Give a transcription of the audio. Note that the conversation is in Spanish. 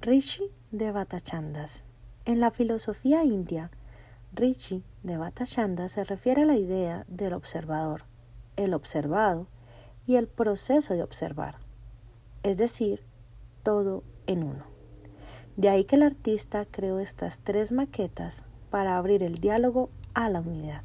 Rishi de Batachandas. En la filosofía india, Rishi de Batachandas se refiere a la idea del observador, el observado y el proceso de observar, es decir, todo en uno. De ahí que el artista creó estas tres maquetas para abrir el diálogo a la unidad.